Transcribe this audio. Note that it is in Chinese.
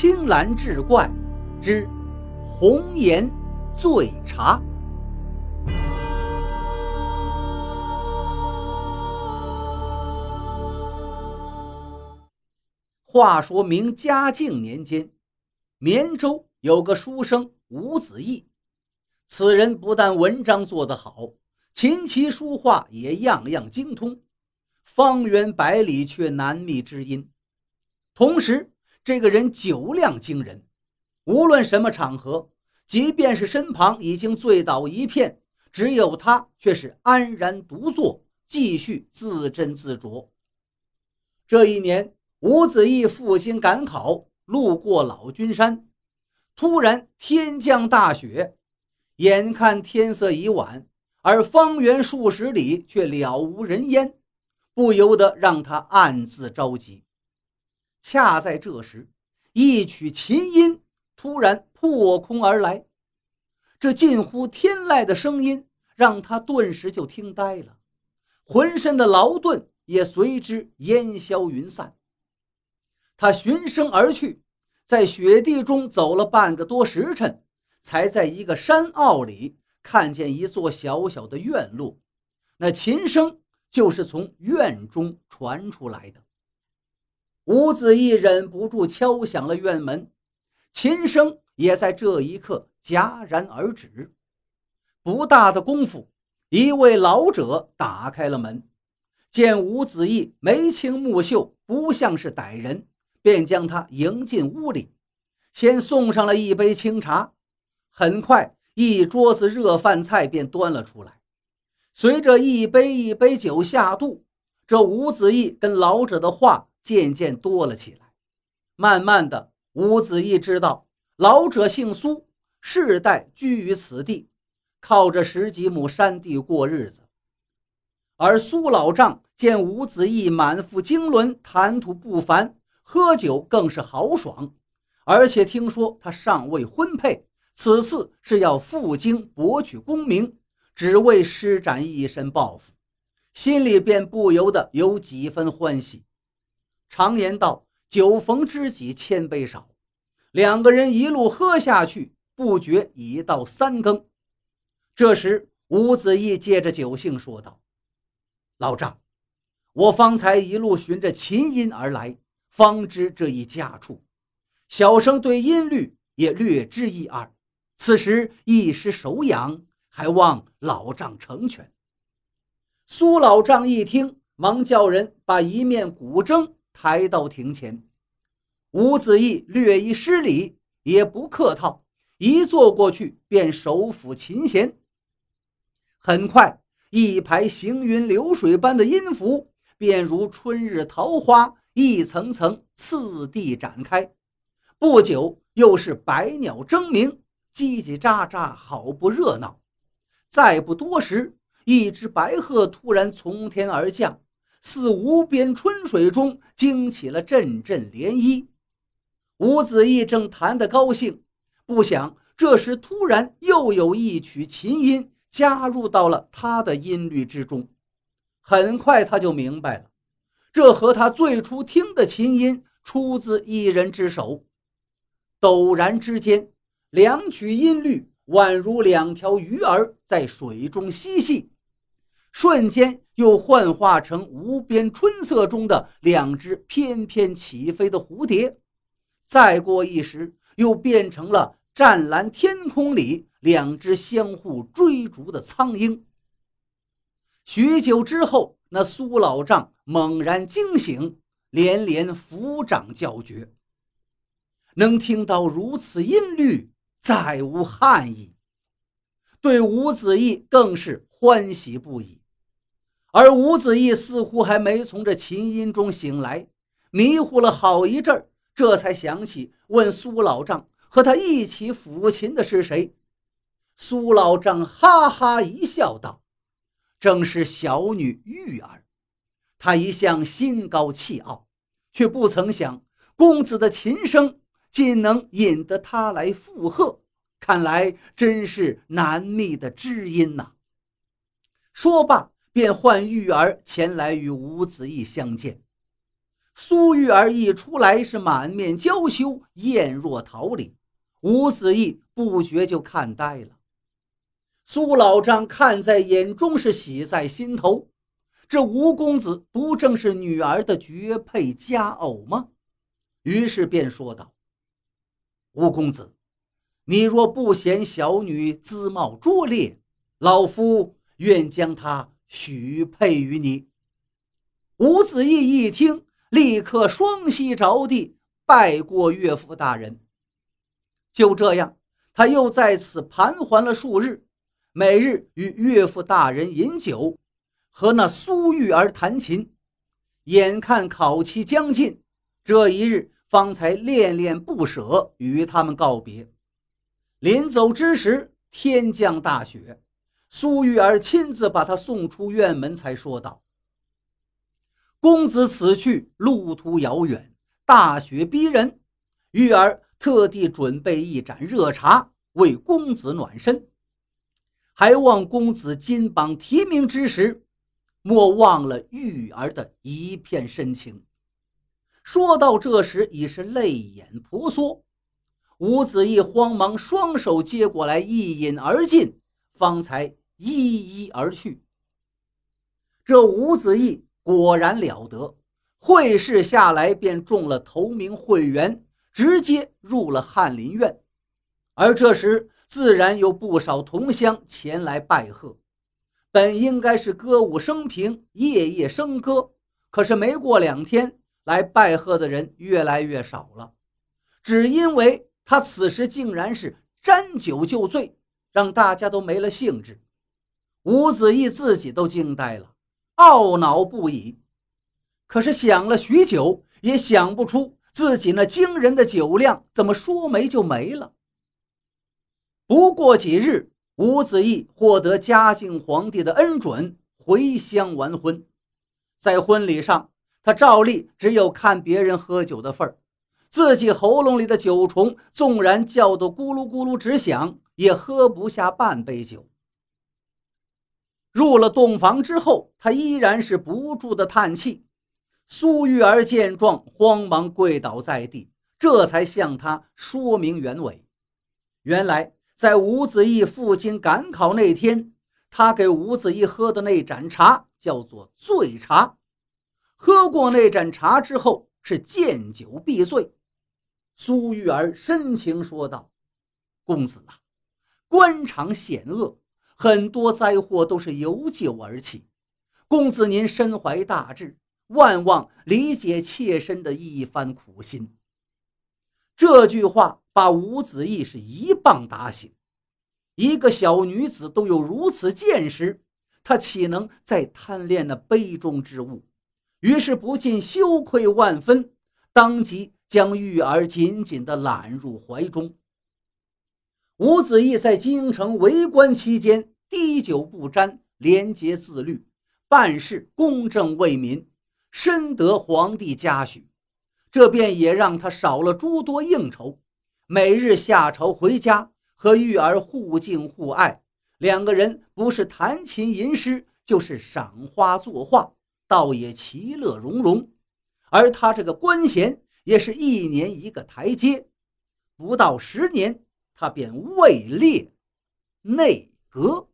青蓝志怪之红颜醉茶。话说明嘉靖年间，绵州有个书生吴子义，此人不但文章做得好，琴棋书画也样样精通，方圆百里却难觅知音。同时，这个人酒量惊人，无论什么场合，即便是身旁已经醉倒一片，只有他却是安然独坐，继续自斟自酌。这一年，吴子义赴京赶考，路过老君山，突然天降大雪，眼看天色已晚，而方圆数十里却了无人烟，不由得让他暗自着急。恰在这时，一曲琴音突然破空而来，这近乎天籁的声音让他顿时就听呆了，浑身的劳顿也随之烟消云散。他循声而去，在雪地中走了半个多时辰，才在一个山坳里看见一座小小的院落，那琴声就是从院中传出来的。吴子义忍不住敲响了院门，琴声也在这一刻戛然而止。不大的功夫，一位老者打开了门，见吴子义眉清目秀，不像是歹人，便将他迎进屋里，先送上了一杯清茶。很快，一桌子热饭菜便端了出来。随着一杯一杯酒下肚，这吴子义跟老者的话。渐渐多了起来。慢慢的，吴子义知道老者姓苏，世代居于此地，靠着十几亩山地过日子。而苏老丈见吴子义满腹经纶，谈吐不凡，喝酒更是豪爽，而且听说他尚未婚配，此次是要赴京博取功名，只为施展一身抱负，心里便不由得有几分欢喜。常言道：“酒逢知己千杯少。”两个人一路喝下去，不觉已到三更。这时，吴子义借着酒兴说道：“老丈，我方才一路循着琴音而来，方知这一家处。小生对音律也略知一二，此时一时手痒，还望老丈成全。”苏老丈一听，忙叫人把一面古筝。抬到庭前，吴子义略一失礼，也不客套，一坐过去便手抚琴弦。很快，一排行云流水般的音符，便如春日桃花，一层层次第展开。不久，又是百鸟争鸣，叽叽喳喳，好不热闹。再不多时，一只白鹤突然从天而降。似无边春水中惊起了阵阵涟漪。吴子义正弹得高兴，不想这时突然又有一曲琴音加入到了他的音律之中。很快他就明白了，这和他最初听的琴音出自一人之手。陡然之间，两曲音律宛如两条鱼儿在水中嬉戏。瞬间又幻化成无边春色中的两只翩翩起飞的蝴蝶，再过一时，又变成了湛蓝天空里两只相互追逐的苍鹰。许久之后，那苏老丈猛然惊醒，连连抚掌叫绝。能听到如此音律，再无憾意。对吴子义更是欢喜不已。而吴子义似乎还没从这琴音中醒来，迷糊了好一阵儿，这才想起问苏老丈：“和他一起抚琴的是谁？”苏老丈哈哈一笑，道：“正是小女玉儿。她一向心高气傲，却不曾想公子的琴声竟能引得她来附和，看来真是难觅的知音呐。”说罢。便唤玉儿前来与吴子义相见。苏玉儿一出来是满面娇羞，艳若桃李。吴子义不觉就看呆了。苏老张看在眼中，是喜在心头。这吴公子不正是女儿的绝配佳偶吗？于是便说道：“吴公子，你若不嫌小女姿貌拙劣，老夫愿将她许配于你。”吴子义一听。立刻双膝着地拜过岳父大人。就这样，他又在此盘桓了数日，每日与岳父大人饮酒，和那苏玉儿弹琴。眼看考期将近，这一日方才恋恋不舍，与他们告别。临走之时，天降大雪，苏玉儿亲自把他送出院门，才说道。公子此去路途遥远，大雪逼人，玉儿特地准备一盏热茶为公子暖身，还望公子金榜题名之时，莫忘了玉儿的一片深情。说到这时，已是泪眼婆娑。吴子义慌忙双手接过来，一饮而尽，方才一一而去。这吴子义。果然了得，会试下来便中了头名会员，直接入了翰林院。而这时自然有不少同乡前来拜贺。本应该是歌舞升平，夜夜笙歌，可是没过两天，来拜贺的人越来越少了。只因为他此时竟然是沾酒就醉，让大家都没了兴致。吴子义自己都惊呆了。懊恼不已，可是想了许久，也想不出自己那惊人的酒量怎么说没就没了。不过几日，吴子义获得嘉靖皇帝的恩准，回乡完婚。在婚礼上，他照例只有看别人喝酒的份儿，自己喉咙里的酒虫纵然叫得咕噜咕噜直响，也喝不下半杯酒。入了洞房之后，他依然是不住的叹气。苏玉儿见状，慌忙跪倒在地，这才向他说明原委。原来，在吴子义赴京赶考那天，他给吴子义喝的那盏茶叫做醉茶。喝过那盏茶之后，是见酒必醉。苏玉儿深情说道：“公子啊，官场险恶。”很多灾祸都是由酒而起，公子您身怀大志，万望理解妾身的一番苦心。这句话把吴子义是一棒打醒。一个小女子都有如此见识，她岂能再贪恋那杯中之物？于是不禁羞愧万分，当即将玉儿紧紧地揽入怀中。吴子义在京城为官期间，滴酒不沾，廉洁自律，办事公正为民，深得皇帝嘉许。这便也让他少了诸多应酬，每日下朝回家，和玉儿互敬互爱。两个人不是弹琴吟诗，就是赏花作画，倒也其乐融融。而他这个官衔，也是一年一个台阶，不到十年。他便位列内阁。